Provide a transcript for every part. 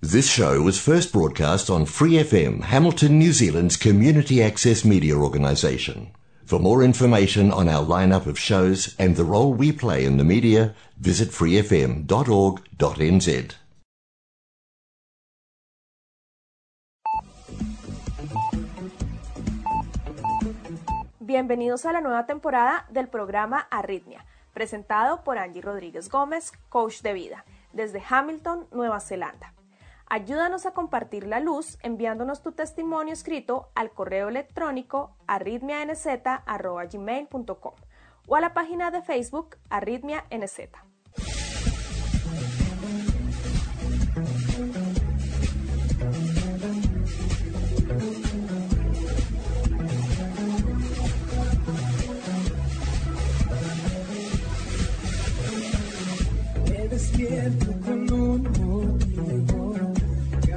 This show was first broadcast on Free FM, Hamilton, New Zealand's community access media organisation. For more information on our lineup of shows and the role we play in the media, visit freefm.org.nz. Bienvenidos a la nueva temporada del programa Arritmia, presentado por Angie Rodríguez Gómez, coach de vida, desde Hamilton, Nueva Zelanda. Ayúdanos a compartir la luz enviándonos tu testimonio escrito al correo electrónico arritmianz.gmail.com o a la página de Facebook arritmianz.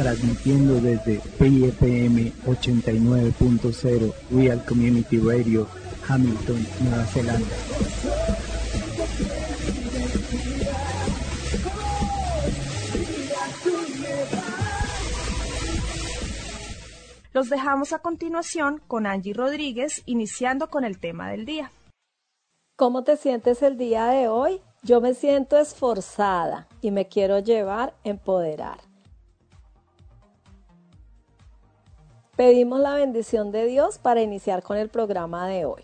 transmitiendo desde PFM 89.0 Real Community Radio, Hamilton, Nueva Zelanda. Los dejamos a continuación con Angie Rodríguez, iniciando con el tema del día. ¿Cómo te sientes el día de hoy? Yo me siento esforzada y me quiero llevar empoderar. Pedimos la bendición de Dios para iniciar con el programa de hoy.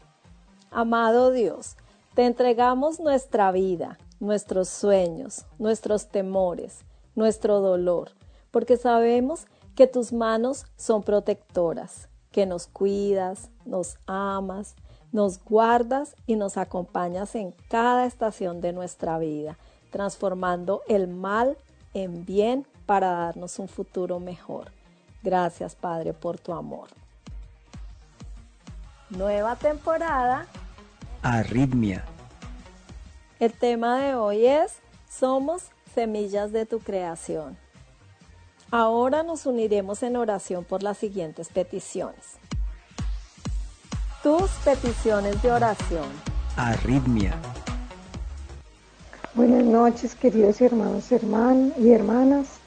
Amado Dios, te entregamos nuestra vida, nuestros sueños, nuestros temores, nuestro dolor, porque sabemos que tus manos son protectoras, que nos cuidas, nos amas, nos guardas y nos acompañas en cada estación de nuestra vida, transformando el mal en bien para darnos un futuro mejor. Gracias, Padre, por tu amor. Nueva temporada. Arritmia. El tema de hoy es Somos semillas de tu creación. Ahora nos uniremos en oración por las siguientes peticiones. Tus peticiones de oración. Arritmia. Buenas noches, queridos hermanos y hermanas.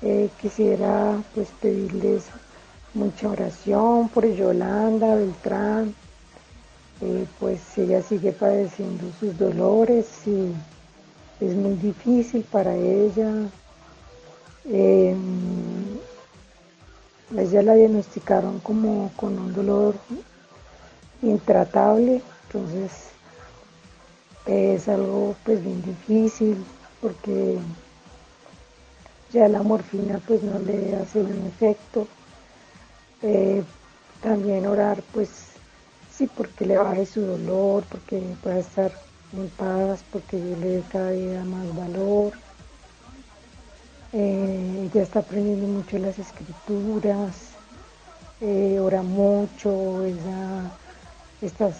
Eh, quisiera pues pedirles mucha oración por Yolanda Beltrán, eh, pues ella sigue padeciendo sus dolores y es muy difícil para ella. Eh, ella la diagnosticaron como con un dolor intratable, entonces es algo pues bien difícil porque ya la morfina pues no le hace un efecto. Eh, también orar pues sí porque le baje su dolor, porque pueda estar en paz, porque le dé cada día más valor. Eh, ella está aprendiendo mucho las escrituras, eh, ora mucho, ella está,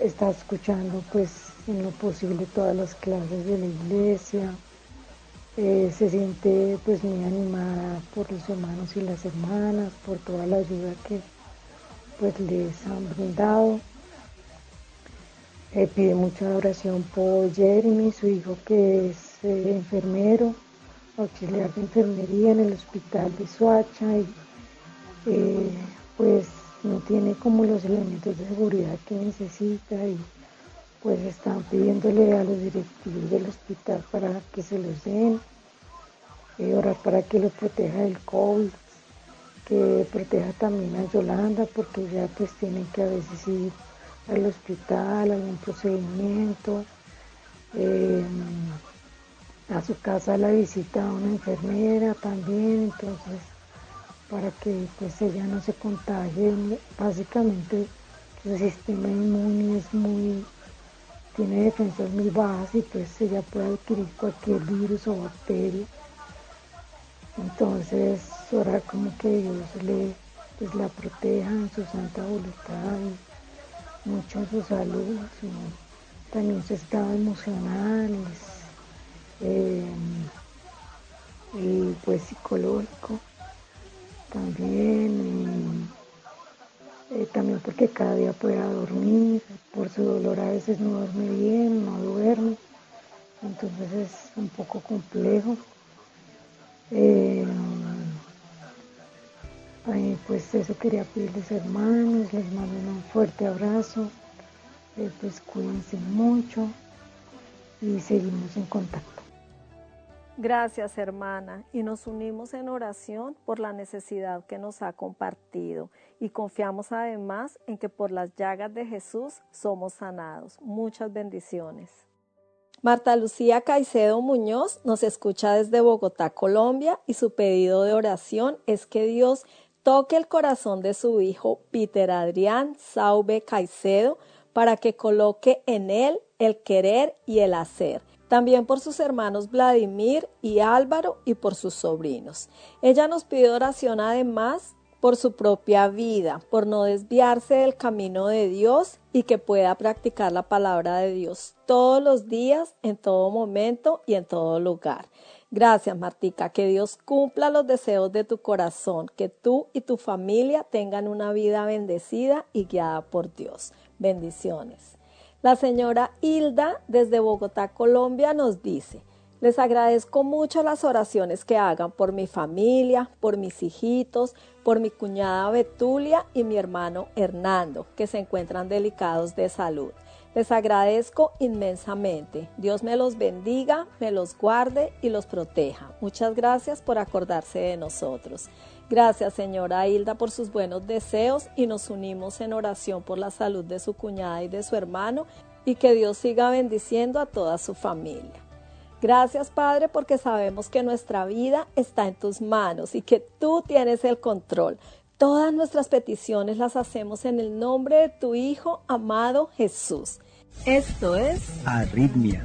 está escuchando pues en lo posible todas las clases de la iglesia. Eh, se siente pues muy animada por los hermanos y las hermanas, por toda la ayuda que pues les han brindado. Eh, pide mucha oración por Jeremy, su hijo que es eh, enfermero, auxiliar de enfermería en el hospital de Suacha y pues no tiene como los elementos de seguridad que necesita y pues están pidiéndole a los directivos del hospital para que se los den, y orar para que los proteja del COVID, que proteja también a Yolanda, porque ya pues tienen que a veces ir al hospital, algún procedimiento, eh, a su casa la visita a una enfermera también, entonces para que pues ella no se contagie, básicamente su sistema inmune es muy tiene defensas muy bajas y pues ella puede adquirir cualquier virus o bacteria. Entonces, orar como que Dios le pues la proteja en su santa voluntad, mucho en su salud, también su estado emocional eh, y pues psicológico también. Eh, también porque cada día pueda dormir, por su dolor a veces no duerme bien, no duerme, entonces es un poco complejo. Eh, pues eso quería pedirles hermanos, les mando un fuerte abrazo, eh, pues cuídense mucho y seguimos en contacto. Gracias hermana y nos unimos en oración por la necesidad que nos ha compartido y confiamos además en que por las llagas de Jesús somos sanados. Muchas bendiciones. Marta Lucía Caicedo Muñoz nos escucha desde Bogotá, Colombia y su pedido de oración es que Dios toque el corazón de su hijo Peter Adrián Saube Caicedo para que coloque en él el querer y el hacer también por sus hermanos Vladimir y Álvaro y por sus sobrinos. Ella nos pide oración además por su propia vida, por no desviarse del camino de Dios y que pueda practicar la palabra de Dios todos los días, en todo momento y en todo lugar. Gracias, Martica. Que Dios cumpla los deseos de tu corazón, que tú y tu familia tengan una vida bendecida y guiada por Dios. Bendiciones. La señora Hilda desde Bogotá, Colombia, nos dice, les agradezco mucho las oraciones que hagan por mi familia, por mis hijitos, por mi cuñada Betulia y mi hermano Hernando, que se encuentran delicados de salud. Les agradezco inmensamente. Dios me los bendiga, me los guarde y los proteja. Muchas gracias por acordarse de nosotros. Gracias, señora Hilda, por sus buenos deseos y nos unimos en oración por la salud de su cuñada y de su hermano y que Dios siga bendiciendo a toda su familia. Gracias, Padre, porque sabemos que nuestra vida está en tus manos y que tú tienes el control. Todas nuestras peticiones las hacemos en el nombre de tu Hijo amado Jesús. Esto es Arritmia.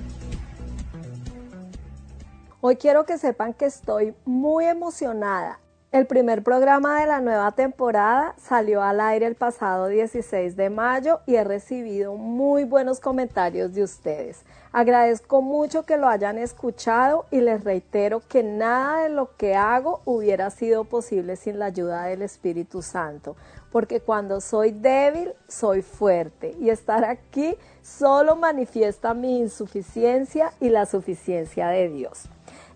Hoy quiero que sepan que estoy muy emocionada el primer programa de la nueva temporada salió al aire el pasado 16 de mayo y he recibido muy buenos comentarios de ustedes. Agradezco mucho que lo hayan escuchado y les reitero que nada de lo que hago hubiera sido posible sin la ayuda del Espíritu Santo, porque cuando soy débil, soy fuerte y estar aquí solo manifiesta mi insuficiencia y la suficiencia de Dios.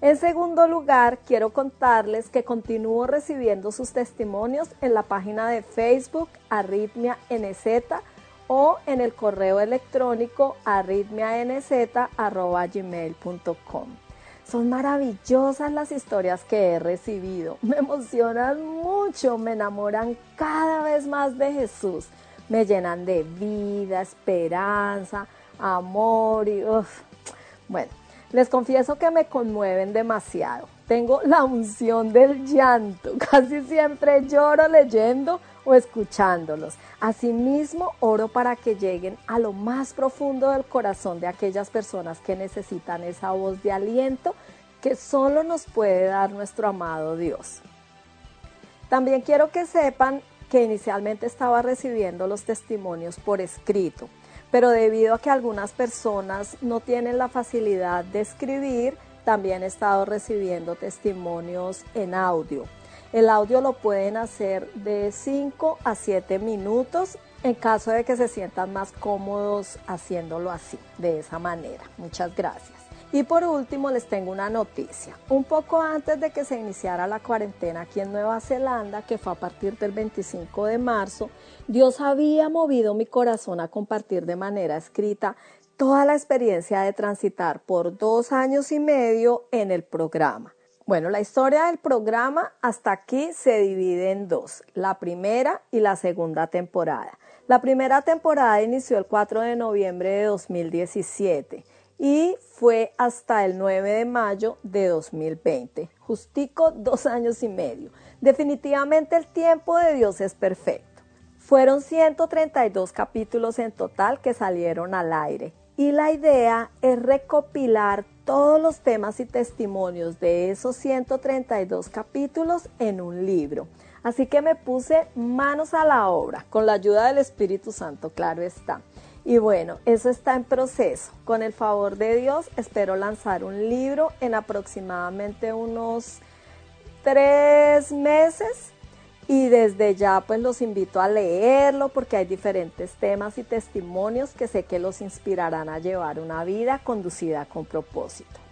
En segundo lugar, quiero contarles que continúo recibiendo sus testimonios en la página de Facebook Arritmia NZ o en el correo electrónico arritmianz.gmail.com. Son maravillosas las historias que he recibido. Me emocionan mucho, me enamoran cada vez más de Jesús. Me llenan de vida, esperanza, amor y... Bueno, les confieso que me conmueven demasiado. Tengo la unción del llanto. Casi siempre lloro leyendo o escuchándolos. Asimismo, oro para que lleguen a lo más profundo del corazón de aquellas personas que necesitan esa voz de aliento que solo nos puede dar nuestro amado Dios. También quiero que sepan que inicialmente estaba recibiendo los testimonios por escrito pero debido a que algunas personas no tienen la facilidad de escribir, también he estado recibiendo testimonios en audio. El audio lo pueden hacer de 5 a 7 minutos en caso de que se sientan más cómodos haciéndolo así, de esa manera. Muchas gracias. Y por último les tengo una noticia. Un poco antes de que se iniciara la cuarentena aquí en Nueva Zelanda, que fue a partir del 25 de marzo, Dios había movido mi corazón a compartir de manera escrita toda la experiencia de transitar por dos años y medio en el programa. Bueno, la historia del programa hasta aquí se divide en dos, la primera y la segunda temporada. La primera temporada inició el 4 de noviembre de 2017 y fue hasta el 9 de mayo de 2020, justico dos años y medio. Definitivamente el tiempo de Dios es perfecto. Fueron 132 capítulos en total que salieron al aire y la idea es recopilar todos los temas y testimonios de esos 132 capítulos en un libro. Así que me puse manos a la obra, con la ayuda del Espíritu Santo, claro está. Y bueno, eso está en proceso. Con el favor de Dios, espero lanzar un libro en aproximadamente unos tres meses. Y desde ya pues los invito a leerlo porque hay diferentes temas y testimonios que sé que los inspirarán a llevar una vida conducida con propósito.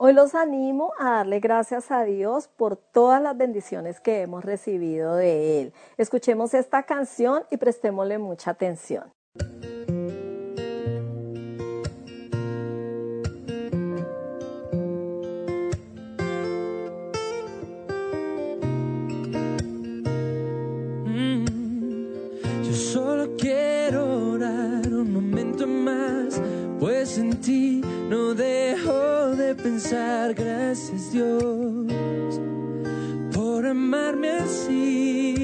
Hoy los animo a darle gracias a Dios por todas las bendiciones que hemos recibido de Él. Escuchemos esta canción y prestémosle mucha atención. No dejo de pensar, gracias Dios, por amarme así.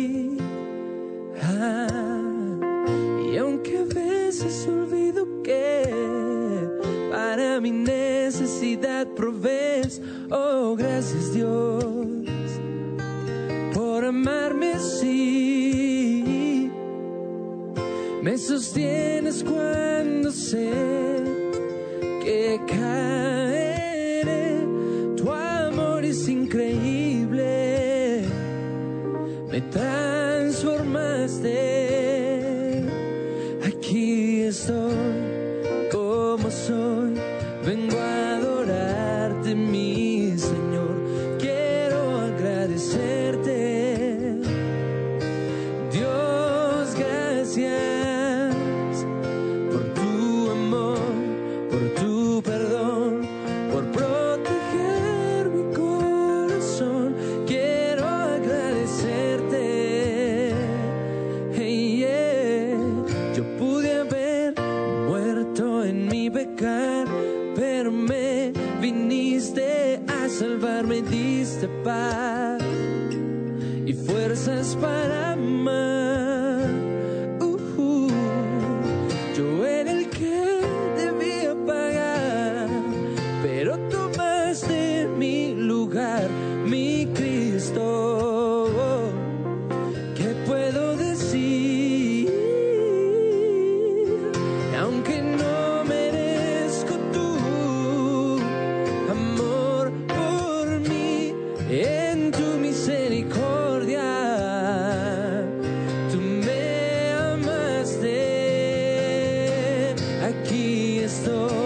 Aquí estoy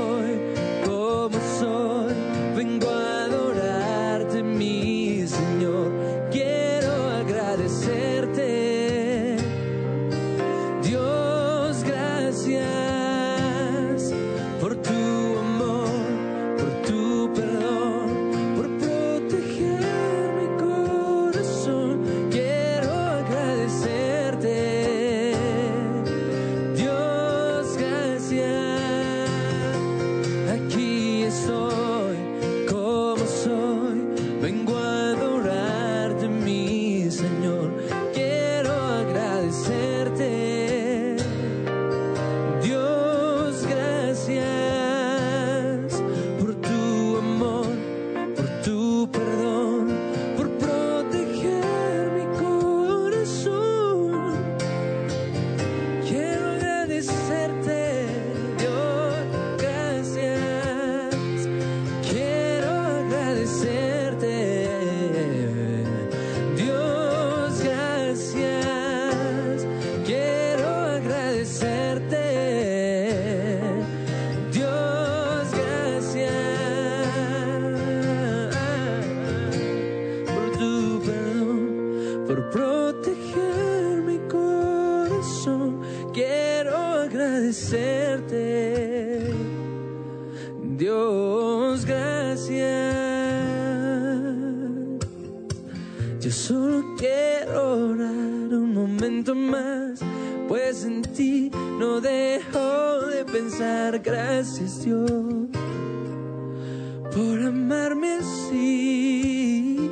amarme así.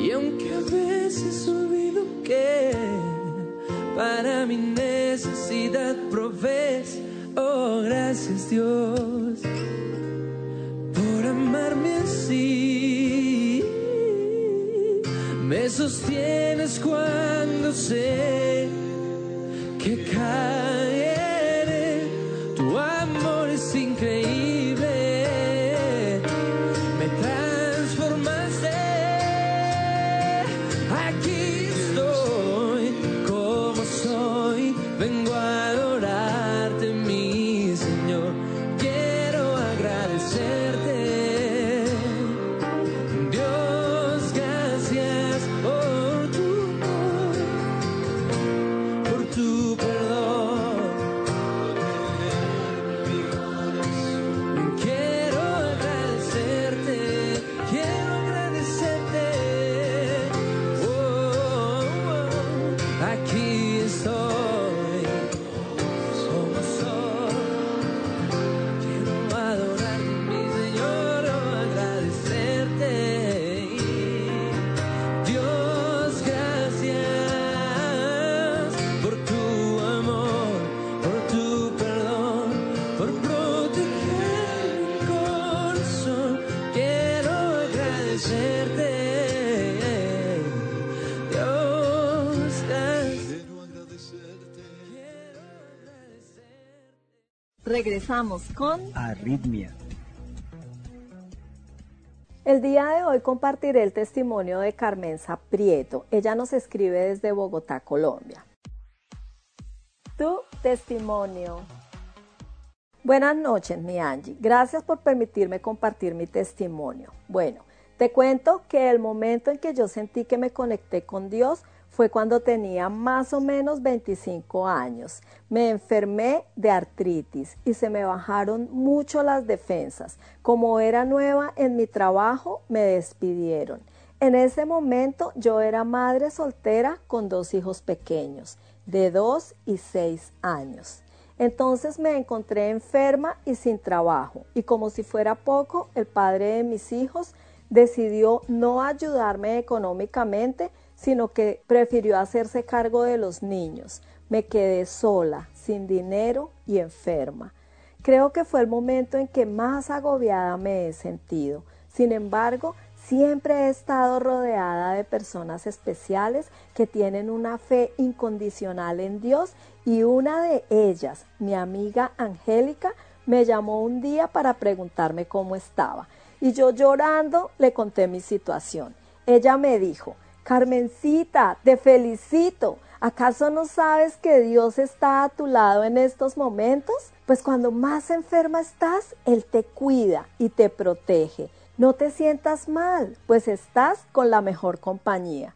Y aunque a veces olvido que para mi necesidad provees, oh gracias Dios, por amarme así. sostienes cuando sé Con Arritmia. El día de hoy compartiré el testimonio de Carmenza Prieto. Ella nos escribe desde Bogotá, Colombia. Tu testimonio. Buenas noches, mi Angie. Gracias por permitirme compartir mi testimonio. Bueno, te cuento que el momento en que yo sentí que me conecté con Dios fue cuando tenía más o menos 25 años. Me enfermé de artritis y se me bajaron mucho las defensas. Como era nueva en mi trabajo, me despidieron. En ese momento yo era madre soltera con dos hijos pequeños, de 2 y 6 años. Entonces me encontré enferma y sin trabajo, y como si fuera poco, el padre de mis hijos decidió no ayudarme económicamente, sino que prefirió hacerse cargo de los niños. Me quedé sola, sin dinero y enferma. Creo que fue el momento en que más agobiada me he sentido. Sin embargo, siempre he estado rodeada de personas especiales que tienen una fe incondicional en Dios y una de ellas, mi amiga Angélica, me llamó un día para preguntarme cómo estaba. Y yo llorando le conté mi situación. Ella me dijo, Carmencita, te felicito. ¿Acaso no sabes que Dios está a tu lado en estos momentos? Pues cuando más enferma estás, Él te cuida y te protege. No te sientas mal, pues estás con la mejor compañía.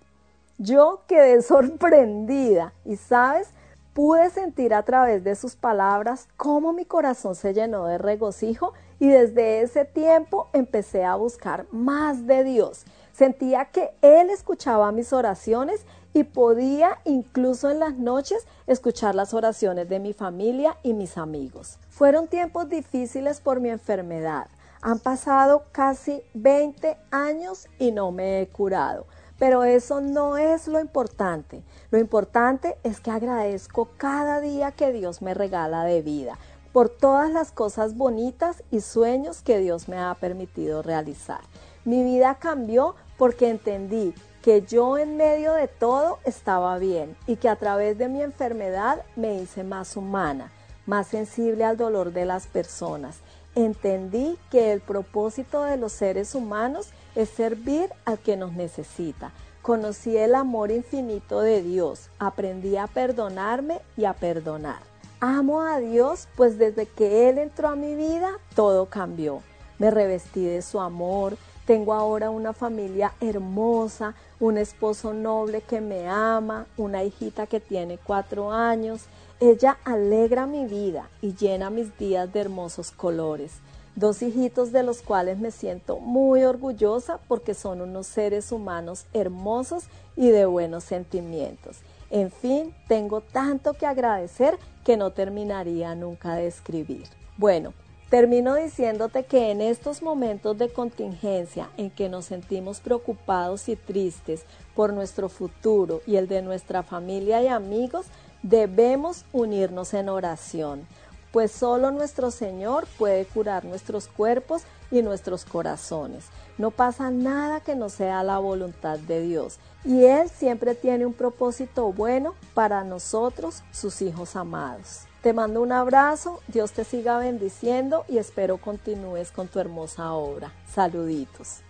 Yo quedé sorprendida y, ¿sabes? Pude sentir a través de sus palabras cómo mi corazón se llenó de regocijo y desde ese tiempo empecé a buscar más de Dios. Sentía que Él escuchaba mis oraciones y podía incluso en las noches escuchar las oraciones de mi familia y mis amigos. Fueron tiempos difíciles por mi enfermedad. Han pasado casi 20 años y no me he curado. Pero eso no es lo importante. Lo importante es que agradezco cada día que Dios me regala de vida por todas las cosas bonitas y sueños que Dios me ha permitido realizar. Mi vida cambió porque entendí que yo en medio de todo estaba bien y que a través de mi enfermedad me hice más humana, más sensible al dolor de las personas. Entendí que el propósito de los seres humanos es servir al que nos necesita. Conocí el amor infinito de Dios, aprendí a perdonarme y a perdonar. Amo a Dios, pues desde que Él entró a mi vida, todo cambió. Me revestí de su amor, tengo ahora una familia hermosa, un esposo noble que me ama, una hijita que tiene cuatro años. Ella alegra mi vida y llena mis días de hermosos colores. Dos hijitos de los cuales me siento muy orgullosa porque son unos seres humanos hermosos y de buenos sentimientos. En fin, tengo tanto que agradecer que no terminaría nunca de escribir. Bueno, termino diciéndote que en estos momentos de contingencia en que nos sentimos preocupados y tristes por nuestro futuro y el de nuestra familia y amigos, debemos unirnos en oración, pues solo nuestro Señor puede curar nuestros cuerpos y nuestros corazones. No pasa nada que no sea la voluntad de Dios. Y Él siempre tiene un propósito bueno para nosotros, sus hijos amados. Te mando un abrazo, Dios te siga bendiciendo y espero continúes con tu hermosa obra. Saluditos.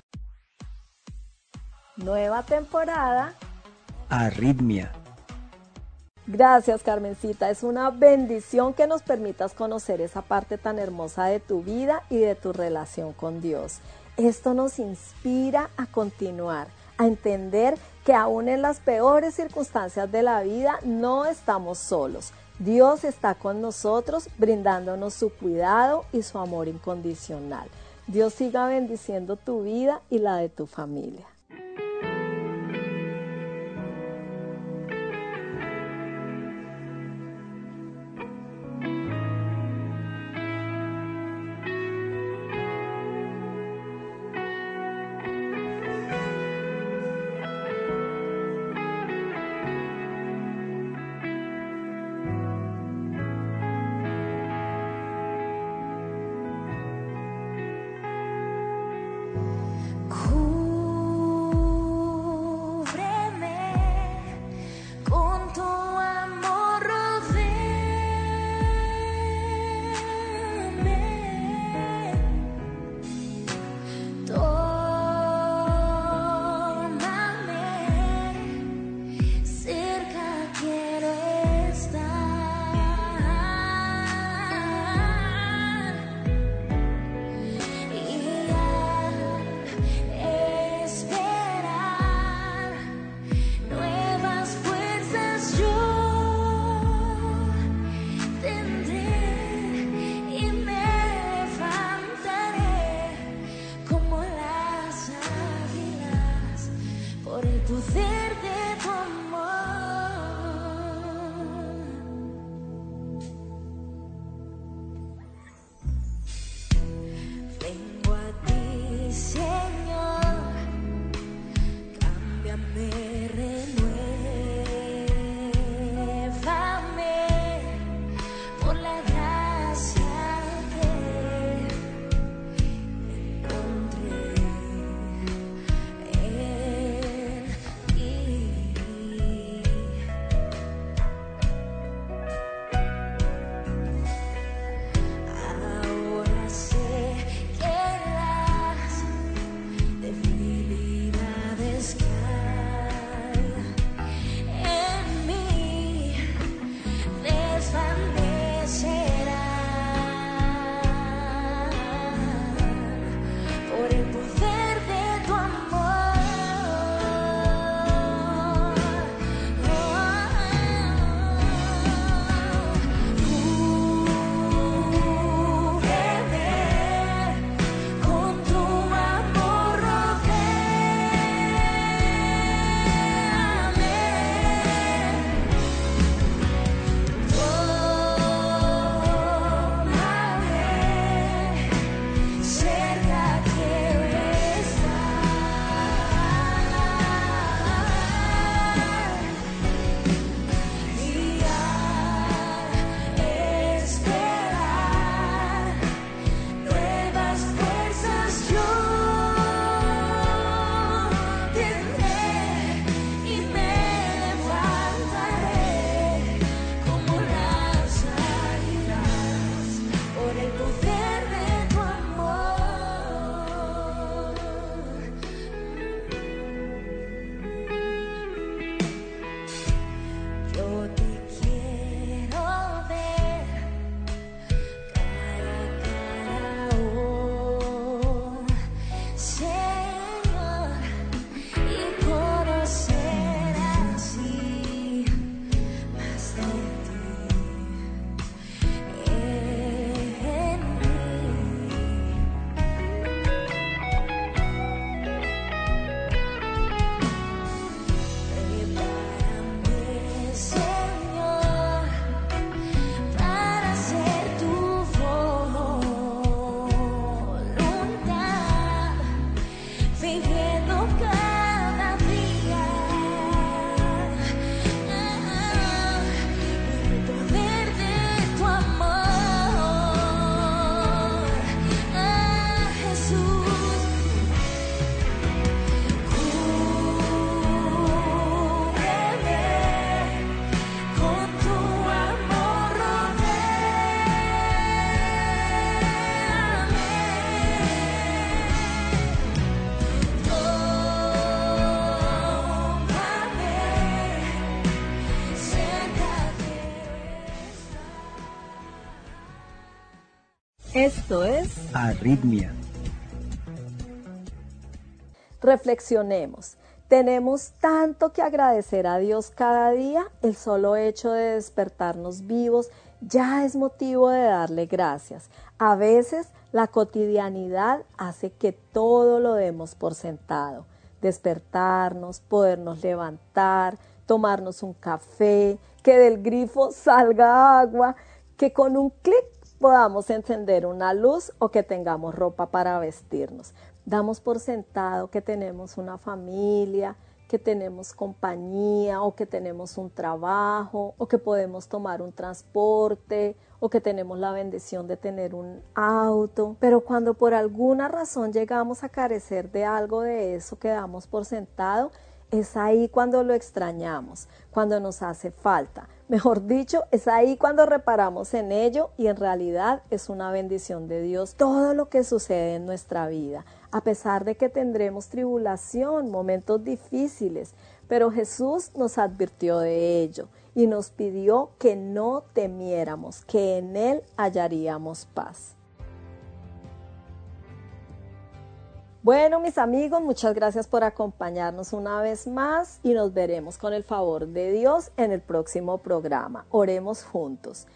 Nueva temporada. Arritmia. Gracias Carmencita, es una bendición que nos permitas conocer esa parte tan hermosa de tu vida y de tu relación con Dios. Esto nos inspira a continuar, a entender que aún en las peores circunstancias de la vida no estamos solos. Dios está con nosotros brindándonos su cuidado y su amor incondicional. Dios siga bendiciendo tu vida y la de tu familia. Jesús. Esto es Arritmia. Reflexionemos. Tenemos tanto que agradecer a Dios cada día. El solo hecho de despertarnos vivos ya es motivo de darle gracias. A veces la cotidianidad hace que todo lo demos por sentado. Despertarnos, podernos levantar, tomarnos un café, que del grifo salga agua, que con un clic podamos encender una luz o que tengamos ropa para vestirnos. Damos por sentado que tenemos una familia, que tenemos compañía o que tenemos un trabajo o que podemos tomar un transporte o que tenemos la bendición de tener un auto. Pero cuando por alguna razón llegamos a carecer de algo de eso que damos por sentado, es ahí cuando lo extrañamos, cuando nos hace falta. Mejor dicho, es ahí cuando reparamos en ello y en realidad es una bendición de Dios todo lo que sucede en nuestra vida, a pesar de que tendremos tribulación, momentos difíciles, pero Jesús nos advirtió de ello y nos pidió que no temiéramos, que en Él hallaríamos paz. Bueno, mis amigos, muchas gracias por acompañarnos una vez más y nos veremos con el favor de Dios en el próximo programa. Oremos juntos.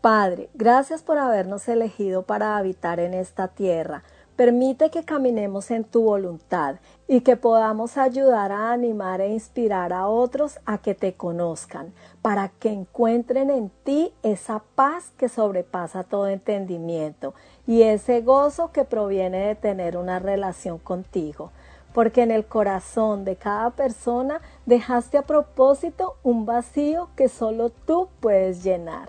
Padre, gracias por habernos elegido para habitar en esta tierra. Permite que caminemos en tu voluntad y que podamos ayudar a animar e inspirar a otros a que te conozcan, para que encuentren en ti esa paz que sobrepasa todo entendimiento y ese gozo que proviene de tener una relación contigo. Porque en el corazón de cada persona dejaste a propósito un vacío que solo tú puedes llenar.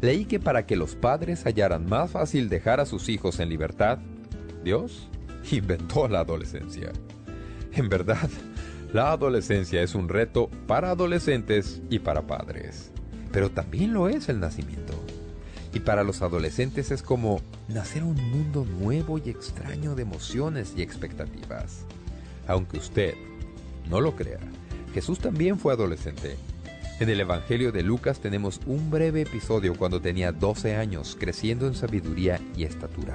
Leí que para que los padres hallaran más fácil dejar a sus hijos en libertad, Dios inventó la adolescencia. En verdad, la adolescencia es un reto para adolescentes y para padres, pero también lo es el nacimiento. Y para los adolescentes es como nacer un mundo nuevo y extraño de emociones y expectativas. Aunque usted no lo crea, Jesús también fue adolescente en el Evangelio de Lucas tenemos un breve episodio cuando tenía 12 años, creciendo en sabiduría y estatura.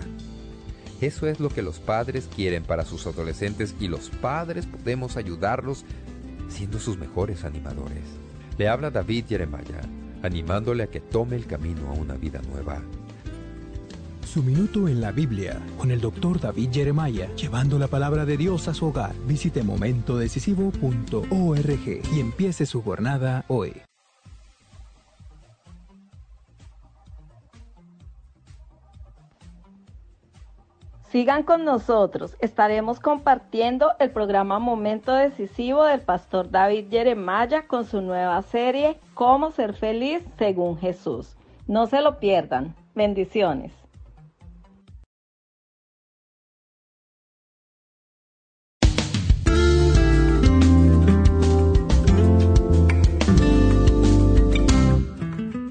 Eso es lo que los padres quieren para sus adolescentes y los padres podemos ayudarlos siendo sus mejores animadores. Le habla David Jeremiah, animándole a que tome el camino a una vida nueva. Su minuto en la Biblia con el doctor David Jeremiah, llevando la palabra de Dios a su hogar. Visite momentodecisivo.org y empiece su jornada hoy. Sigan con nosotros, estaremos compartiendo el programa Momento Decisivo del pastor David Jeremiah con su nueva serie Cómo ser feliz según Jesús. No se lo pierdan. Bendiciones.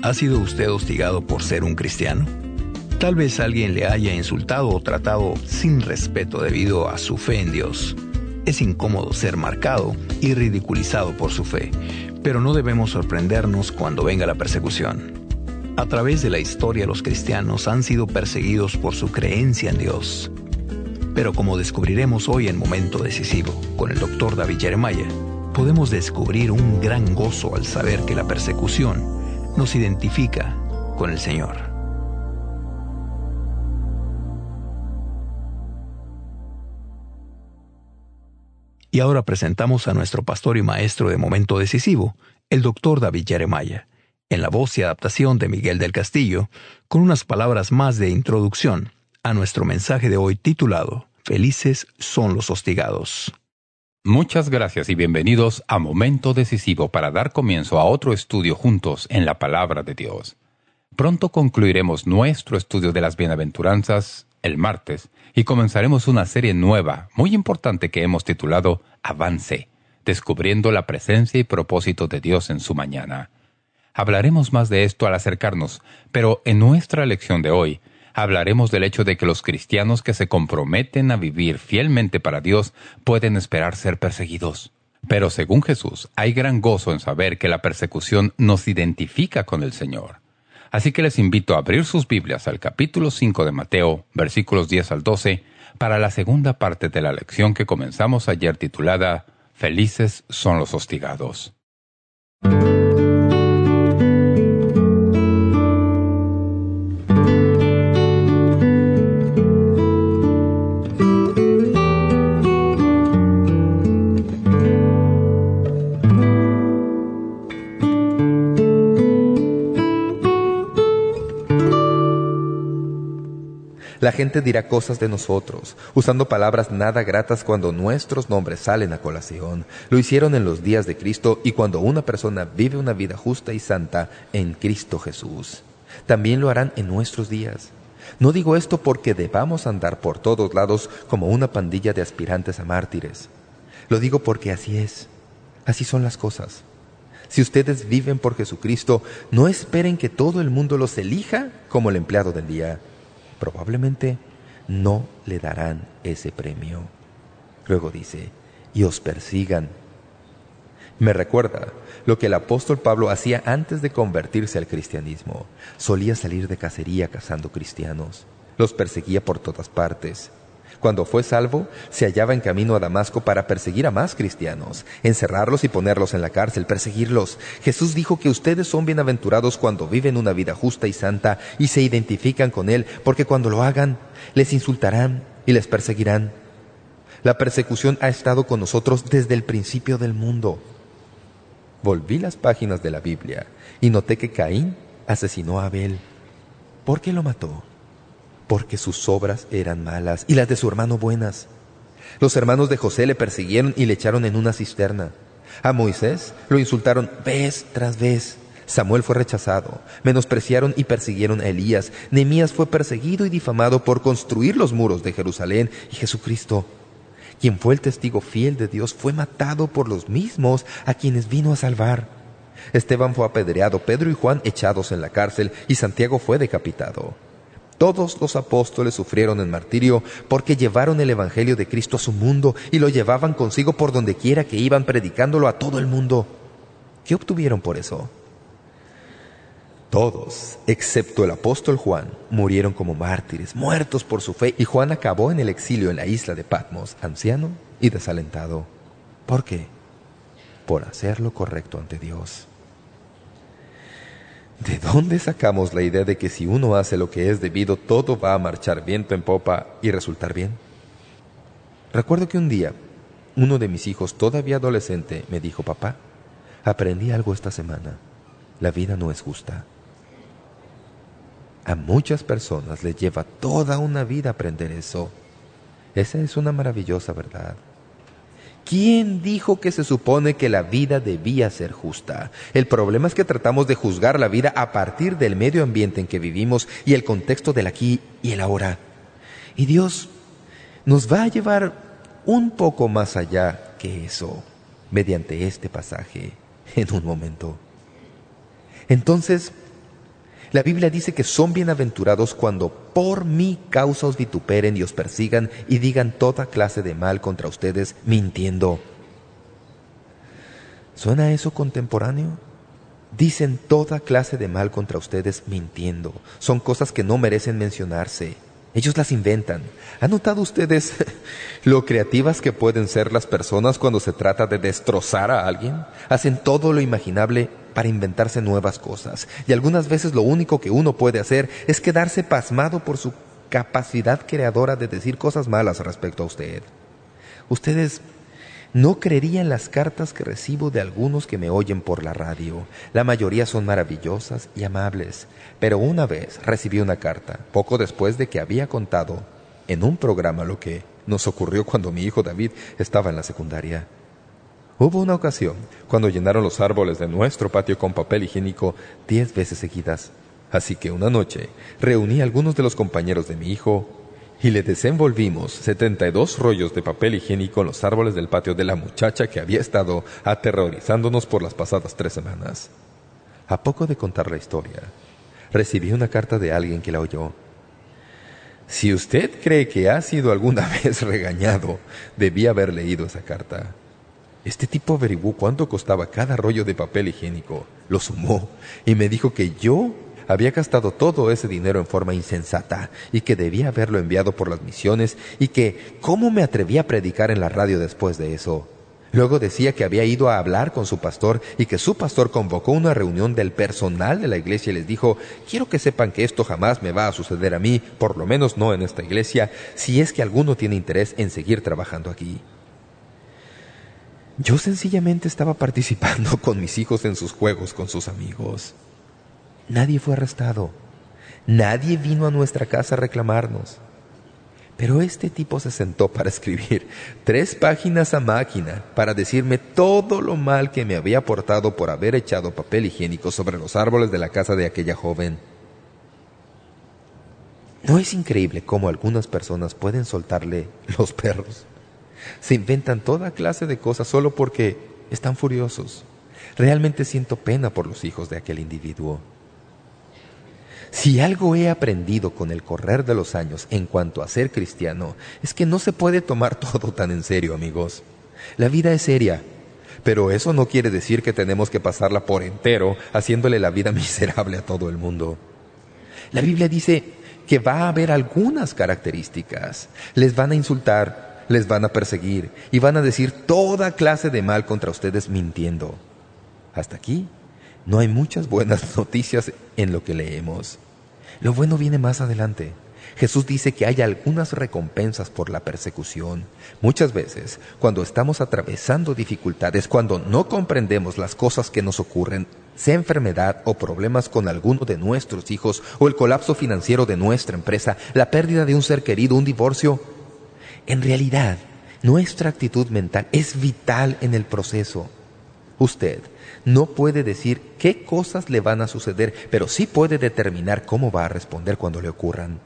¿Ha sido usted hostigado por ser un cristiano? Tal vez alguien le haya insultado o tratado sin respeto debido a su fe en Dios. Es incómodo ser marcado y ridiculizado por su fe, pero no debemos sorprendernos cuando venga la persecución. A través de la historia los cristianos han sido perseguidos por su creencia en Dios. Pero como descubriremos hoy en Momento Decisivo con el doctor David Jeremiah, podemos descubrir un gran gozo al saber que la persecución nos identifica con el Señor. Y ahora presentamos a nuestro pastor y maestro de momento decisivo, el doctor David Jeremiah, en la voz y adaptación de Miguel del Castillo, con unas palabras más de introducción a nuestro mensaje de hoy titulado Felices son los hostigados. Muchas gracias y bienvenidos a Momento Decisivo para dar comienzo a otro estudio juntos en la Palabra de Dios. Pronto concluiremos nuestro estudio de las bienaventuranzas el martes y comenzaremos una serie nueva, muy importante que hemos titulado Avance, descubriendo la presencia y propósito de Dios en su mañana. Hablaremos más de esto al acercarnos, pero en nuestra lección de hoy hablaremos del hecho de que los cristianos que se comprometen a vivir fielmente para Dios pueden esperar ser perseguidos. Pero según Jesús, hay gran gozo en saber que la persecución nos identifica con el Señor. Así que les invito a abrir sus Biblias al capítulo 5 de Mateo, versículos 10 al 12, para la segunda parte de la lección que comenzamos ayer titulada Felices son los hostigados. La gente dirá cosas de nosotros, usando palabras nada gratas cuando nuestros nombres salen a colación. Lo hicieron en los días de Cristo y cuando una persona vive una vida justa y santa en Cristo Jesús. También lo harán en nuestros días. No digo esto porque debamos andar por todos lados como una pandilla de aspirantes a mártires. Lo digo porque así es. Así son las cosas. Si ustedes viven por Jesucristo, no esperen que todo el mundo los elija como el empleado del día probablemente no le darán ese premio. Luego dice, y os persigan. Me recuerda lo que el apóstol Pablo hacía antes de convertirse al cristianismo. Solía salir de cacería cazando cristianos. Los perseguía por todas partes. Cuando fue salvo, se hallaba en camino a Damasco para perseguir a más cristianos, encerrarlos y ponerlos en la cárcel, perseguirlos. Jesús dijo que ustedes son bienaventurados cuando viven una vida justa y santa y se identifican con Él, porque cuando lo hagan, les insultarán y les perseguirán. La persecución ha estado con nosotros desde el principio del mundo. Volví las páginas de la Biblia y noté que Caín asesinó a Abel. ¿Por qué lo mató? Porque sus obras eran malas y las de su hermano buenas. Los hermanos de José le persiguieron y le echaron en una cisterna. A Moisés lo insultaron vez tras vez. Samuel fue rechazado. Menospreciaron y persiguieron a Elías. Nemías fue perseguido y difamado por construir los muros de Jerusalén. Y Jesucristo, quien fue el testigo fiel de Dios, fue matado por los mismos a quienes vino a salvar. Esteban fue apedreado, Pedro y Juan echados en la cárcel y Santiago fue decapitado. Todos los apóstoles sufrieron el martirio porque llevaron el Evangelio de Cristo a su mundo y lo llevaban consigo por donde quiera que iban predicándolo a todo el mundo. ¿Qué obtuvieron por eso? Todos, excepto el apóstol Juan, murieron como mártires, muertos por su fe, y Juan acabó en el exilio en la isla de Patmos, anciano y desalentado. ¿Por qué? Por hacer lo correcto ante Dios. ¿De dónde sacamos la idea de que si uno hace lo que es debido, todo va a marchar viento en popa y resultar bien? Recuerdo que un día, uno de mis hijos, todavía adolescente, me dijo, papá, aprendí algo esta semana. La vida no es justa. A muchas personas les lleva toda una vida aprender eso. Esa es una maravillosa verdad. ¿Quién dijo que se supone que la vida debía ser justa? El problema es que tratamos de juzgar la vida a partir del medio ambiente en que vivimos y el contexto del aquí y el ahora. Y Dios nos va a llevar un poco más allá que eso mediante este pasaje en un momento. Entonces, la Biblia dice que son bienaventurados cuando por mi causa os vituperen y os persigan y digan toda clase de mal contra ustedes mintiendo. ¿Suena eso contemporáneo? Dicen toda clase de mal contra ustedes mintiendo. Son cosas que no merecen mencionarse. Ellos las inventan. ¿Han notado ustedes lo creativas que pueden ser las personas cuando se trata de destrozar a alguien? Hacen todo lo imaginable para inventarse nuevas cosas. Y algunas veces lo único que uno puede hacer es quedarse pasmado por su capacidad creadora de decir cosas malas respecto a usted. Ustedes no creerían las cartas que recibo de algunos que me oyen por la radio. La mayoría son maravillosas y amables. Pero una vez recibí una carta, poco después de que había contado en un programa lo que nos ocurrió cuando mi hijo David estaba en la secundaria. Hubo una ocasión cuando llenaron los árboles de nuestro patio con papel higiénico diez veces seguidas. Así que una noche reuní a algunos de los compañeros de mi hijo y le desenvolvimos 72 rollos de papel higiénico en los árboles del patio de la muchacha que había estado aterrorizándonos por las pasadas tres semanas. A poco de contar la historia, recibí una carta de alguien que la oyó. Si usted cree que ha sido alguna vez regañado, debía haber leído esa carta. Este tipo averiguó cuánto costaba cada rollo de papel higiénico, lo sumó y me dijo que yo había gastado todo ese dinero en forma insensata y que debía haberlo enviado por las misiones y que cómo me atrevía a predicar en la radio después de eso. Luego decía que había ido a hablar con su pastor y que su pastor convocó una reunión del personal de la iglesia y les dijo, quiero que sepan que esto jamás me va a suceder a mí, por lo menos no en esta iglesia, si es que alguno tiene interés en seguir trabajando aquí. Yo sencillamente estaba participando con mis hijos en sus juegos con sus amigos. Nadie fue arrestado. Nadie vino a nuestra casa a reclamarnos. Pero este tipo se sentó para escribir tres páginas a máquina para decirme todo lo mal que me había portado por haber echado papel higiénico sobre los árboles de la casa de aquella joven. ¿No es increíble cómo algunas personas pueden soltarle los perros? Se inventan toda clase de cosas solo porque están furiosos. Realmente siento pena por los hijos de aquel individuo. Si algo he aprendido con el correr de los años en cuanto a ser cristiano, es que no se puede tomar todo tan en serio, amigos. La vida es seria, pero eso no quiere decir que tenemos que pasarla por entero haciéndole la vida miserable a todo el mundo. La Biblia dice que va a haber algunas características. Les van a insultar, les van a perseguir y van a decir toda clase de mal contra ustedes mintiendo. Hasta aquí no hay muchas buenas noticias en lo que leemos. Lo bueno viene más adelante. Jesús dice que hay algunas recompensas por la persecución. Muchas veces, cuando estamos atravesando dificultades, cuando no comprendemos las cosas que nos ocurren, sea enfermedad o problemas con alguno de nuestros hijos, o el colapso financiero de nuestra empresa, la pérdida de un ser querido, un divorcio, en realidad, nuestra actitud mental es vital en el proceso. Usted no puede decir qué cosas le van a suceder, pero sí puede determinar cómo va a responder cuando le ocurran.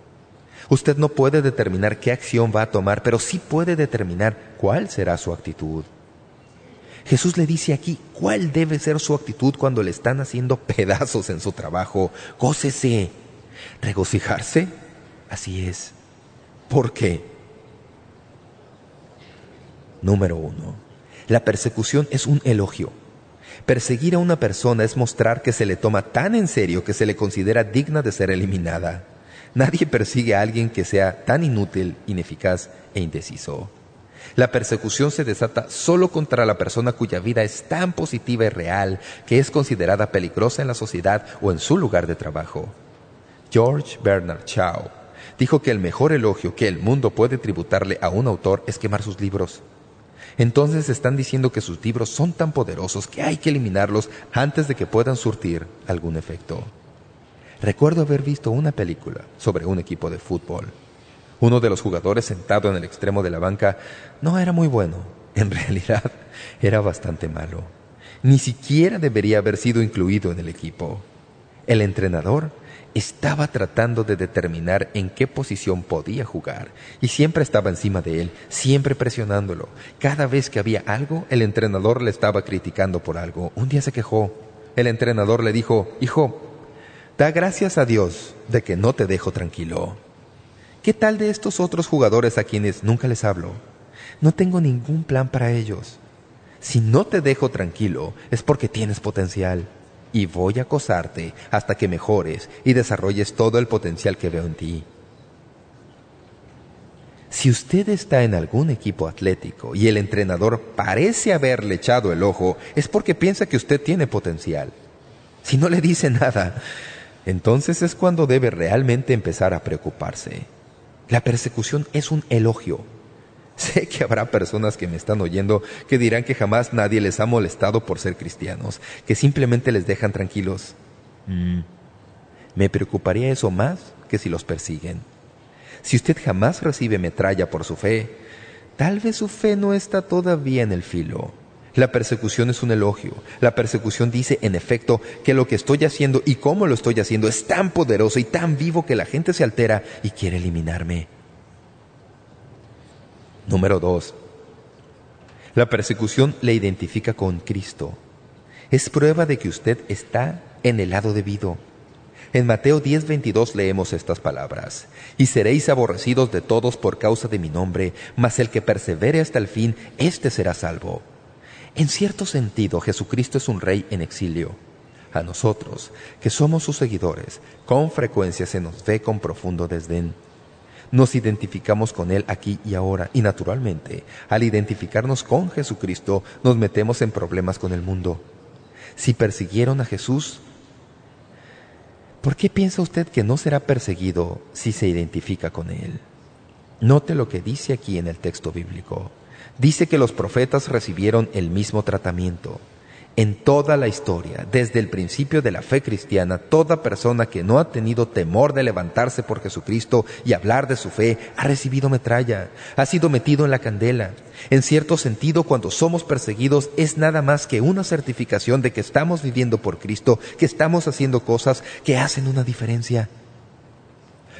Usted no puede determinar qué acción va a tomar, pero sí puede determinar cuál será su actitud. Jesús le dice aquí cuál debe ser su actitud cuando le están haciendo pedazos en su trabajo. Gócese. ¿Regocijarse? Así es. ¿Por qué? Número uno, la persecución es un elogio. Perseguir a una persona es mostrar que se le toma tan en serio que se le considera digna de ser eliminada. Nadie persigue a alguien que sea tan inútil, ineficaz e indeciso. La persecución se desata solo contra la persona cuya vida es tan positiva y real que es considerada peligrosa en la sociedad o en su lugar de trabajo. George Bernard Shaw dijo que el mejor elogio que el mundo puede tributarle a un autor es quemar sus libros. Entonces están diciendo que sus libros son tan poderosos que hay que eliminarlos antes de que puedan surtir algún efecto. Recuerdo haber visto una película sobre un equipo de fútbol. Uno de los jugadores sentado en el extremo de la banca no era muy bueno. En realidad, era bastante malo. Ni siquiera debería haber sido incluido en el equipo. El entrenador estaba tratando de determinar en qué posición podía jugar y siempre estaba encima de él, siempre presionándolo. Cada vez que había algo, el entrenador le estaba criticando por algo. Un día se quejó. El entrenador le dijo, «Hijo, da gracias a Dios de que no te dejo tranquilo». ¿Qué tal de estos otros jugadores a quienes nunca les hablo? No tengo ningún plan para ellos. Si no te dejo tranquilo es porque tienes potencial y voy a acosarte hasta que mejores y desarrolles todo el potencial que veo en ti. Si usted está en algún equipo atlético y el entrenador parece haberle echado el ojo, es porque piensa que usted tiene potencial. Si no le dice nada, entonces es cuando debe realmente empezar a preocuparse. La persecución es un elogio Sé que habrá personas que me están oyendo que dirán que jamás nadie les ha molestado por ser cristianos, que simplemente les dejan tranquilos. Mm. Me preocuparía eso más que si los persiguen. Si usted jamás recibe metralla por su fe, tal vez su fe no está todavía en el filo. La persecución es un elogio. La persecución dice, en efecto, que lo que estoy haciendo y cómo lo estoy haciendo es tan poderoso y tan vivo que la gente se altera y quiere eliminarme. Número dos, la persecución le identifica con Cristo. Es prueba de que usted está en el lado debido. En Mateo 10:22 leemos estas palabras, Y seréis aborrecidos de todos por causa de mi nombre, mas el que persevere hasta el fin, éste será salvo. En cierto sentido, Jesucristo es un rey en exilio. A nosotros, que somos sus seguidores, con frecuencia se nos ve con profundo desdén. Nos identificamos con Él aquí y ahora y naturalmente, al identificarnos con Jesucristo, nos metemos en problemas con el mundo. Si persiguieron a Jesús, ¿por qué piensa usted que no será perseguido si se identifica con Él? Note lo que dice aquí en el texto bíblico. Dice que los profetas recibieron el mismo tratamiento. En toda la historia, desde el principio de la fe cristiana, toda persona que no ha tenido temor de levantarse por Jesucristo y hablar de su fe, ha recibido metralla, ha sido metido en la candela. En cierto sentido, cuando somos perseguidos, es nada más que una certificación de que estamos viviendo por Cristo, que estamos haciendo cosas que hacen una diferencia.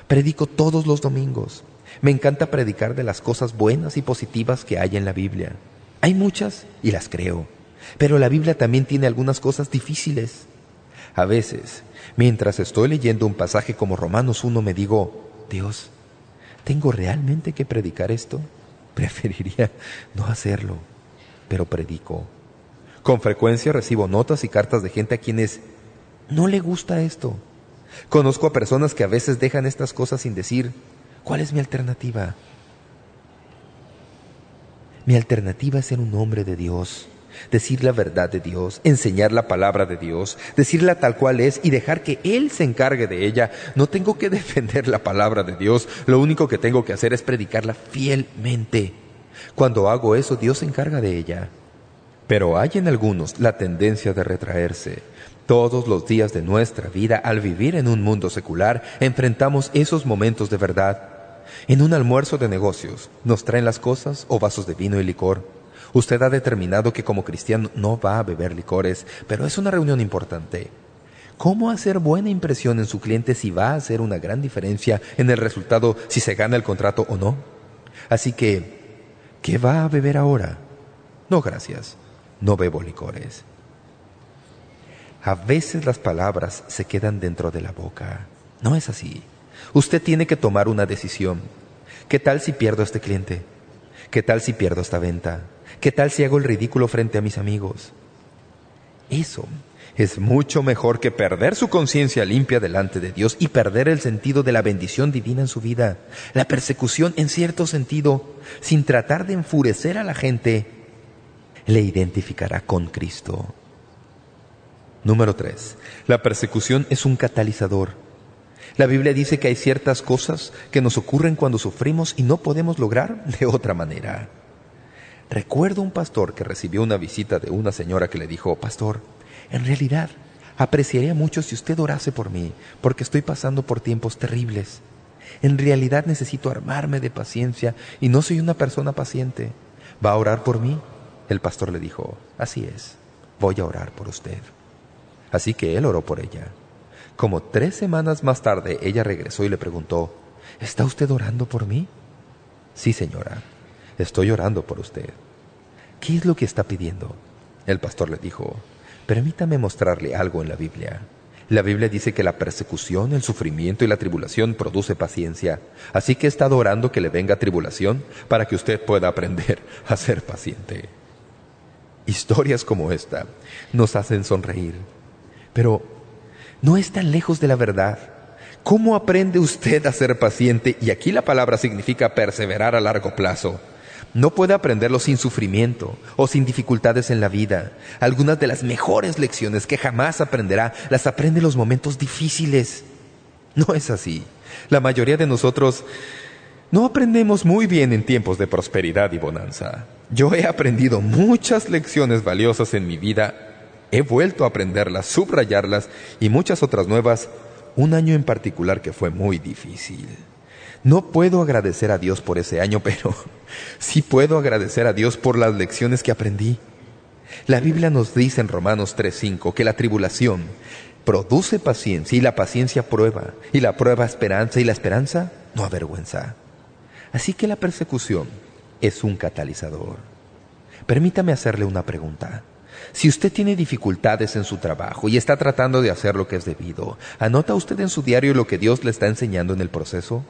Predico todos los domingos. Me encanta predicar de las cosas buenas y positivas que hay en la Biblia. Hay muchas y las creo, pero la Biblia también tiene algunas cosas difíciles. A veces, mientras estoy leyendo un pasaje como Romanos 1, me digo, Dios, ¿tengo realmente que predicar esto? Preferiría no hacerlo, pero predico. Con frecuencia recibo notas y cartas de gente a quienes no le gusta esto. Conozco a personas que a veces dejan estas cosas sin decir, ¿Cuál es mi alternativa? Mi alternativa es ser un hombre de Dios, decir la verdad de Dios, enseñar la palabra de Dios, decirla tal cual es y dejar que Él se encargue de ella. No tengo que defender la palabra de Dios, lo único que tengo que hacer es predicarla fielmente. Cuando hago eso, Dios se encarga de ella. Pero hay en algunos la tendencia de retraerse, todos los días de nuestra vida, al vivir en un mundo secular, enfrentamos esos momentos de verdad. En un almuerzo de negocios, nos traen las cosas o vasos de vino y licor. Usted ha determinado que como cristiano no va a beber licores, pero es una reunión importante. ¿Cómo hacer buena impresión en su cliente si va a hacer una gran diferencia en el resultado si se gana el contrato o no? Así que, ¿qué va a beber ahora? No, gracias. No bebo licores. A veces las palabras se quedan dentro de la boca. No es así. Usted tiene que tomar una decisión. ¿Qué tal si pierdo este cliente? ¿Qué tal si pierdo esta venta? ¿Qué tal si hago el ridículo frente a mis amigos? Eso es mucho mejor que perder su conciencia limpia delante de Dios y perder el sentido de la bendición divina en su vida. La persecución, en cierto sentido, sin tratar de enfurecer a la gente, le identificará con Cristo. Número 3. La persecución es un catalizador. La Biblia dice que hay ciertas cosas que nos ocurren cuando sufrimos y no podemos lograr de otra manera. Recuerdo un pastor que recibió una visita de una señora que le dijo, Pastor, en realidad apreciaría mucho si usted orase por mí, porque estoy pasando por tiempos terribles. En realidad necesito armarme de paciencia y no soy una persona paciente. ¿Va a orar por mí? El pastor le dijo, así es, voy a orar por usted. Así que él oró por ella. Como tres semanas más tarde, ella regresó y le preguntó, ¿Está usted orando por mí? Sí, señora, estoy orando por usted. ¿Qué es lo que está pidiendo? El pastor le dijo, permítame mostrarle algo en la Biblia. La Biblia dice que la persecución, el sufrimiento y la tribulación produce paciencia. Así que he estado orando que le venga tribulación para que usted pueda aprender a ser paciente. Historias como esta nos hacen sonreír. Pero no es tan lejos de la verdad. ¿Cómo aprende usted a ser paciente? Y aquí la palabra significa perseverar a largo plazo. No puede aprenderlo sin sufrimiento o sin dificultades en la vida. Algunas de las mejores lecciones que jamás aprenderá las aprende en los momentos difíciles. No es así. La mayoría de nosotros no aprendemos muy bien en tiempos de prosperidad y bonanza. Yo he aprendido muchas lecciones valiosas en mi vida He vuelto a aprenderlas, subrayarlas y muchas otras nuevas, un año en particular que fue muy difícil. No puedo agradecer a Dios por ese año, pero sí puedo agradecer a Dios por las lecciones que aprendí. La Biblia nos dice en Romanos 3.5 que la tribulación produce paciencia y la paciencia prueba, y la prueba esperanza y la esperanza no avergüenza. Así que la persecución es un catalizador. Permítame hacerle una pregunta. Si usted tiene dificultades en su trabajo y está tratando de hacer lo que es debido, ¿anota usted en su diario lo que Dios le está enseñando en el proceso?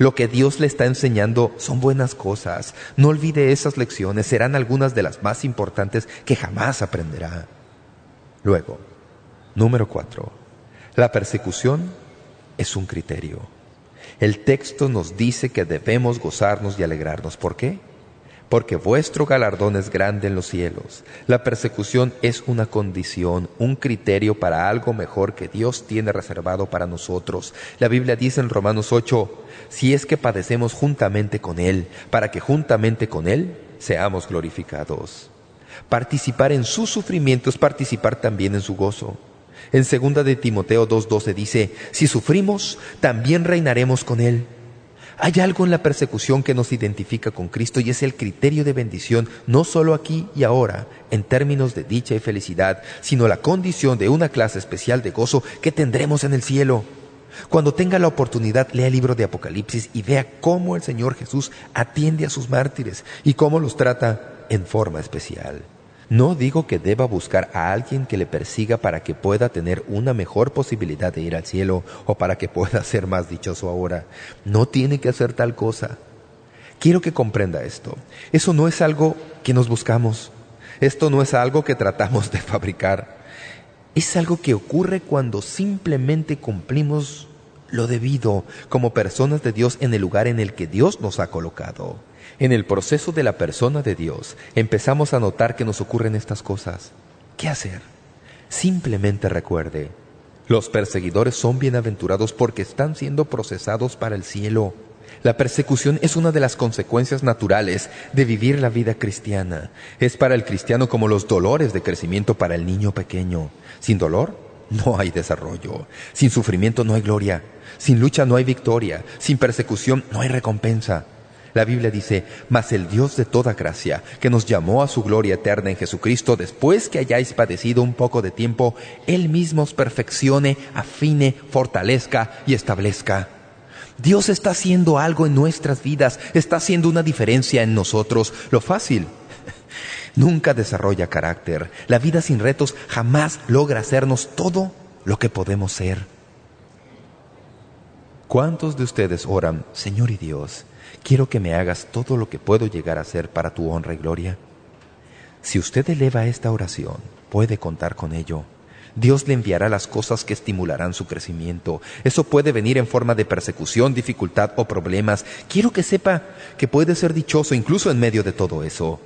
Lo que Dios le está enseñando son buenas cosas. No olvide esas lecciones, serán algunas de las más importantes que jamás aprenderá. Luego, Número 4. La persecución es un criterio. El texto nos dice que debemos gozarnos y alegrarnos. ¿Por qué? Porque vuestro galardón es grande en los cielos. La persecución es una condición, un criterio para algo mejor que Dios tiene reservado para nosotros. La Biblia dice en Romanos 8, si es que padecemos juntamente con Él, para que juntamente con Él seamos glorificados. Participar en sus sufrimientos, participar también en su gozo. En 2 de Timoteo 2.12 dice, si sufrimos, también reinaremos con Él. Hay algo en la persecución que nos identifica con Cristo y es el criterio de bendición, no solo aquí y ahora, en términos de dicha y felicidad, sino la condición de una clase especial de gozo que tendremos en el cielo. Cuando tenga la oportunidad, lea el libro de Apocalipsis y vea cómo el Señor Jesús atiende a sus mártires y cómo los trata en forma especial. No digo que deba buscar a alguien que le persiga para que pueda tener una mejor posibilidad de ir al cielo o para que pueda ser más dichoso ahora. No tiene que hacer tal cosa. Quiero que comprenda esto. Eso no es algo que nos buscamos. Esto no es algo que tratamos de fabricar. Es algo que ocurre cuando simplemente cumplimos lo debido como personas de Dios en el lugar en el que Dios nos ha colocado. En el proceso de la persona de Dios empezamos a notar que nos ocurren estas cosas. ¿Qué hacer? Simplemente recuerde, los perseguidores son bienaventurados porque están siendo procesados para el cielo. La persecución es una de las consecuencias naturales de vivir la vida cristiana. Es para el cristiano como los dolores de crecimiento para el niño pequeño. Sin dolor, no hay desarrollo. Sin sufrimiento no hay gloria. Sin lucha no hay victoria. Sin persecución no hay recompensa. La Biblia dice, mas el Dios de toda gracia, que nos llamó a su gloria eterna en Jesucristo, después que hayáis padecido un poco de tiempo, Él mismo os perfeccione, afine, fortalezca y establezca. Dios está haciendo algo en nuestras vidas, está haciendo una diferencia en nosotros. Lo fácil nunca desarrolla carácter. La vida sin retos jamás logra hacernos todo lo que podemos ser. ¿Cuántos de ustedes oran, Señor y Dios, quiero que me hagas todo lo que puedo llegar a ser para tu honra y gloria? Si usted eleva esta oración, puede contar con ello. Dios le enviará las cosas que estimularán su crecimiento. Eso puede venir en forma de persecución, dificultad o problemas. Quiero que sepa que puede ser dichoso incluso en medio de todo eso.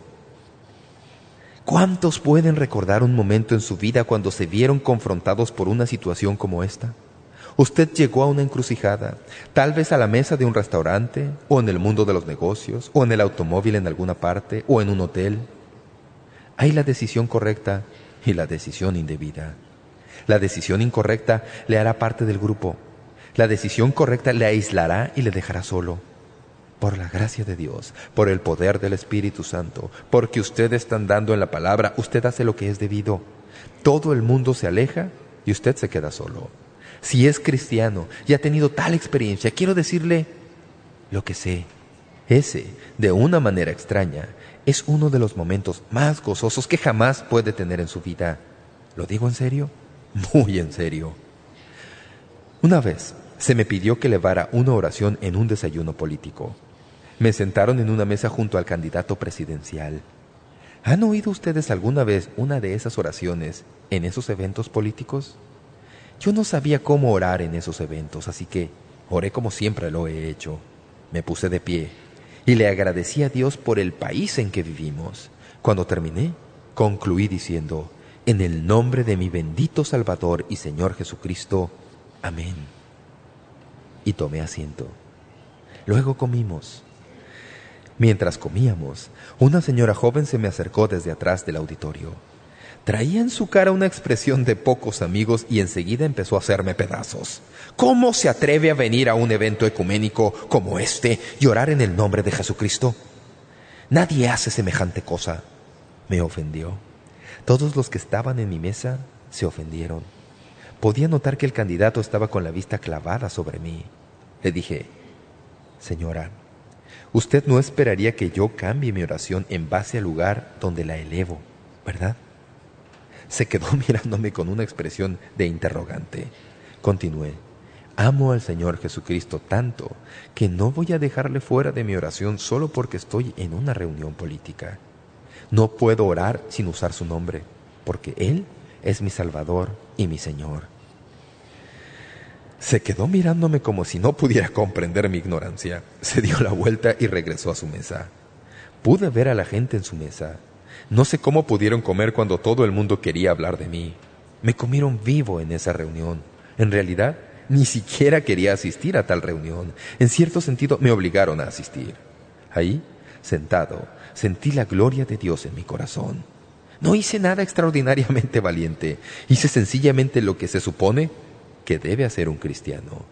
¿Cuántos pueden recordar un momento en su vida cuando se vieron confrontados por una situación como esta? Usted llegó a una encrucijada, tal vez a la mesa de un restaurante, o en el mundo de los negocios, o en el automóvil en alguna parte, o en un hotel. Hay la decisión correcta y la decisión indebida. La decisión incorrecta le hará parte del grupo. La decisión correcta le aislará y le dejará solo por la gracia de Dios, por el poder del Espíritu Santo, porque usted está andando en la palabra, usted hace lo que es debido. Todo el mundo se aleja y usted se queda solo. Si es cristiano y ha tenido tal experiencia, quiero decirle lo que sé. Ese, de una manera extraña, es uno de los momentos más gozosos que jamás puede tener en su vida. ¿Lo digo en serio? Muy en serio. Una vez se me pidió que levara una oración en un desayuno político. Me sentaron en una mesa junto al candidato presidencial. ¿Han oído ustedes alguna vez una de esas oraciones en esos eventos políticos? Yo no sabía cómo orar en esos eventos, así que oré como siempre lo he hecho. Me puse de pie y le agradecí a Dios por el país en que vivimos. Cuando terminé, concluí diciendo, en el nombre de mi bendito Salvador y Señor Jesucristo. Amén. Y tomé asiento. Luego comimos. Mientras comíamos, una señora joven se me acercó desde atrás del auditorio. Traía en su cara una expresión de pocos amigos y enseguida empezó a hacerme pedazos. ¿Cómo se atreve a venir a un evento ecuménico como este y orar en el nombre de Jesucristo? Nadie hace semejante cosa. Me ofendió. Todos los que estaban en mi mesa se ofendieron. Podía notar que el candidato estaba con la vista clavada sobre mí. Le dije, Señora, Usted no esperaría que yo cambie mi oración en base al lugar donde la elevo, ¿verdad? Se quedó mirándome con una expresión de interrogante. Continué. Amo al Señor Jesucristo tanto que no voy a dejarle fuera de mi oración solo porque estoy en una reunión política. No puedo orar sin usar su nombre, porque Él es mi Salvador y mi Señor. Se quedó mirándome como si no pudiera comprender mi ignorancia. Se dio la vuelta y regresó a su mesa. Pude ver a la gente en su mesa. No sé cómo pudieron comer cuando todo el mundo quería hablar de mí. Me comieron vivo en esa reunión. En realidad, ni siquiera quería asistir a tal reunión. En cierto sentido, me obligaron a asistir. Ahí, sentado, sentí la gloria de Dios en mi corazón. No hice nada extraordinariamente valiente. Hice sencillamente lo que se supone que debe hacer un cristiano.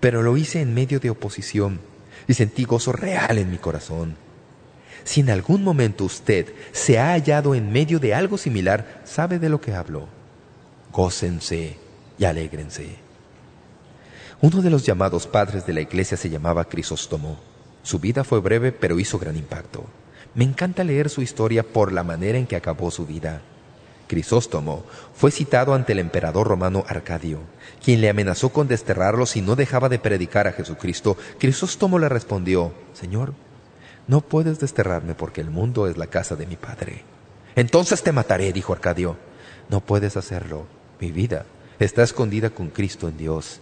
Pero lo hice en medio de oposición y sentí gozo real en mi corazón. Si en algún momento usted se ha hallado en medio de algo similar, sabe de lo que hablo. Gócense y alégrense. Uno de los llamados padres de la iglesia se llamaba Crisóstomo. Su vida fue breve, pero hizo gran impacto. Me encanta leer su historia por la manera en que acabó su vida. Crisóstomo fue citado ante el emperador romano Arcadio, quien le amenazó con desterrarlo si no dejaba de predicar a Jesucristo. Crisóstomo le respondió, Señor, no puedes desterrarme porque el mundo es la casa de mi padre. Entonces te mataré, dijo Arcadio. No puedes hacerlo. Mi vida está escondida con Cristo en Dios.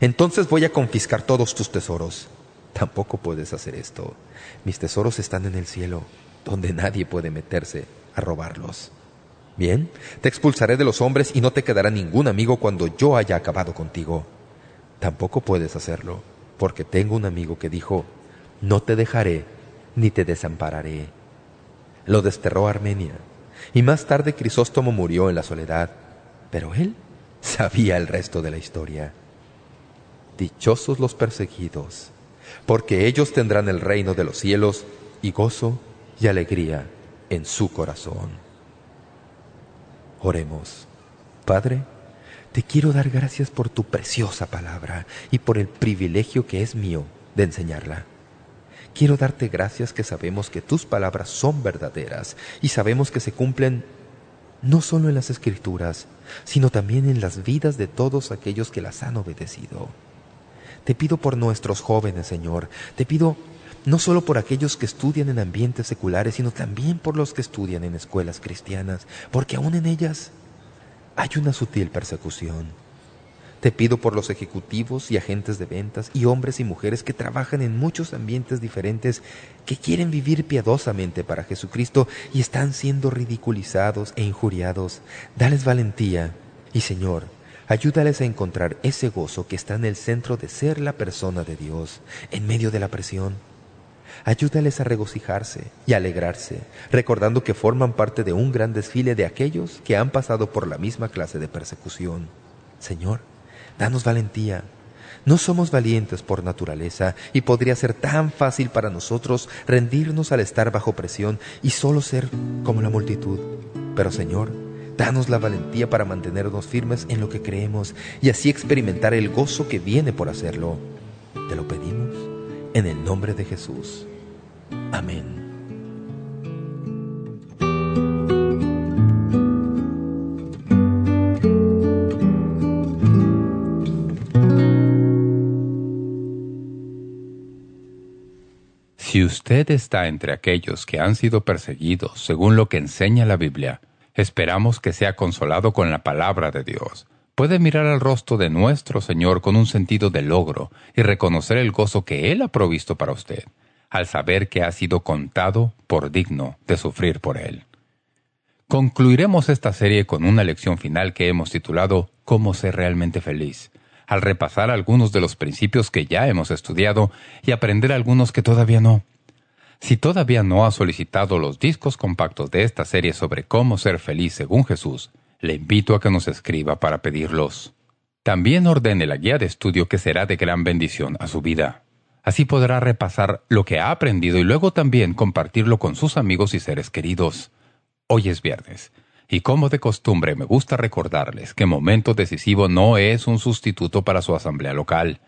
Entonces voy a confiscar todos tus tesoros. Tampoco puedes hacer esto. Mis tesoros están en el cielo, donde nadie puede meterse a robarlos. Bien, te expulsaré de los hombres y no te quedará ningún amigo cuando yo haya acabado contigo. Tampoco puedes hacerlo, porque tengo un amigo que dijo, no te dejaré ni te desampararé. Lo desterró Armenia, y más tarde Crisóstomo murió en la soledad, pero él sabía el resto de la historia. Dichosos los perseguidos, porque ellos tendrán el reino de los cielos y gozo y alegría en su corazón. Oremos. Padre, te quiero dar gracias por tu preciosa palabra y por el privilegio que es mío de enseñarla. Quiero darte gracias que sabemos que tus palabras son verdaderas y sabemos que se cumplen no solo en las Escrituras, sino también en las vidas de todos aquellos que las han obedecido. Te pido por nuestros jóvenes, Señor. Te pido no solo por aquellos que estudian en ambientes seculares, sino también por los que estudian en escuelas cristianas, porque aún en ellas hay una sutil persecución. Te pido por los ejecutivos y agentes de ventas y hombres y mujeres que trabajan en muchos ambientes diferentes, que quieren vivir piadosamente para Jesucristo y están siendo ridiculizados e injuriados. Dales valentía y, Señor, Ayúdales a encontrar ese gozo que está en el centro de ser la persona de Dios, en medio de la presión. Ayúdales a regocijarse y alegrarse, recordando que forman parte de un gran desfile de aquellos que han pasado por la misma clase de persecución. Señor, danos valentía. No somos valientes por naturaleza y podría ser tan fácil para nosotros rendirnos al estar bajo presión y solo ser como la multitud. Pero Señor, Danos la valentía para mantenernos firmes en lo que creemos y así experimentar el gozo que viene por hacerlo. Te lo pedimos en el nombre de Jesús. Amén. Si usted está entre aquellos que han sido perseguidos según lo que enseña la Biblia, Esperamos que sea consolado con la palabra de Dios. Puede mirar al rostro de nuestro Señor con un sentido de logro y reconocer el gozo que Él ha provisto para usted, al saber que ha sido contado por digno de sufrir por Él. Concluiremos esta serie con una lección final que hemos titulado Cómo ser realmente feliz, al repasar algunos de los principios que ya hemos estudiado y aprender algunos que todavía no. Si todavía no ha solicitado los discos compactos de esta serie sobre cómo ser feliz según Jesús, le invito a que nos escriba para pedirlos. También ordene la guía de estudio que será de gran bendición a su vida. Así podrá repasar lo que ha aprendido y luego también compartirlo con sus amigos y seres queridos. Hoy es viernes, y como de costumbre me gusta recordarles que Momento Decisivo no es un sustituto para su asamblea local.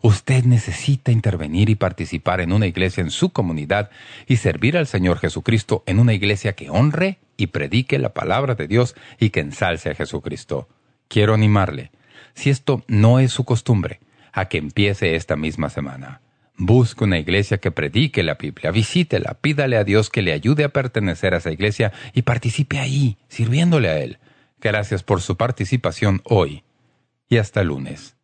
Usted necesita intervenir y participar en una iglesia en su comunidad y servir al Señor Jesucristo en una iglesia que honre y predique la palabra de Dios y que ensalce a Jesucristo. Quiero animarle, si esto no es su costumbre, a que empiece esta misma semana. Busque una iglesia que predique la Biblia, visítela, pídale a Dios que le ayude a pertenecer a esa iglesia y participe ahí, sirviéndole a Él. Gracias por su participación hoy y hasta lunes.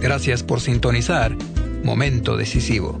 Gracias por sintonizar Momento Decisivo.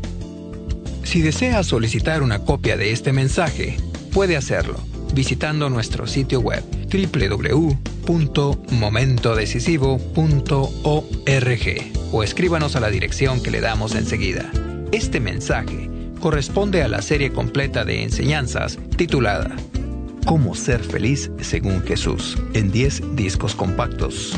Si desea solicitar una copia de este mensaje, puede hacerlo visitando nuestro sitio web www.momentodecisivo.org o escríbanos a la dirección que le damos enseguida. Este mensaje corresponde a la serie completa de enseñanzas titulada Cómo ser feliz según Jesús en 10 discos compactos.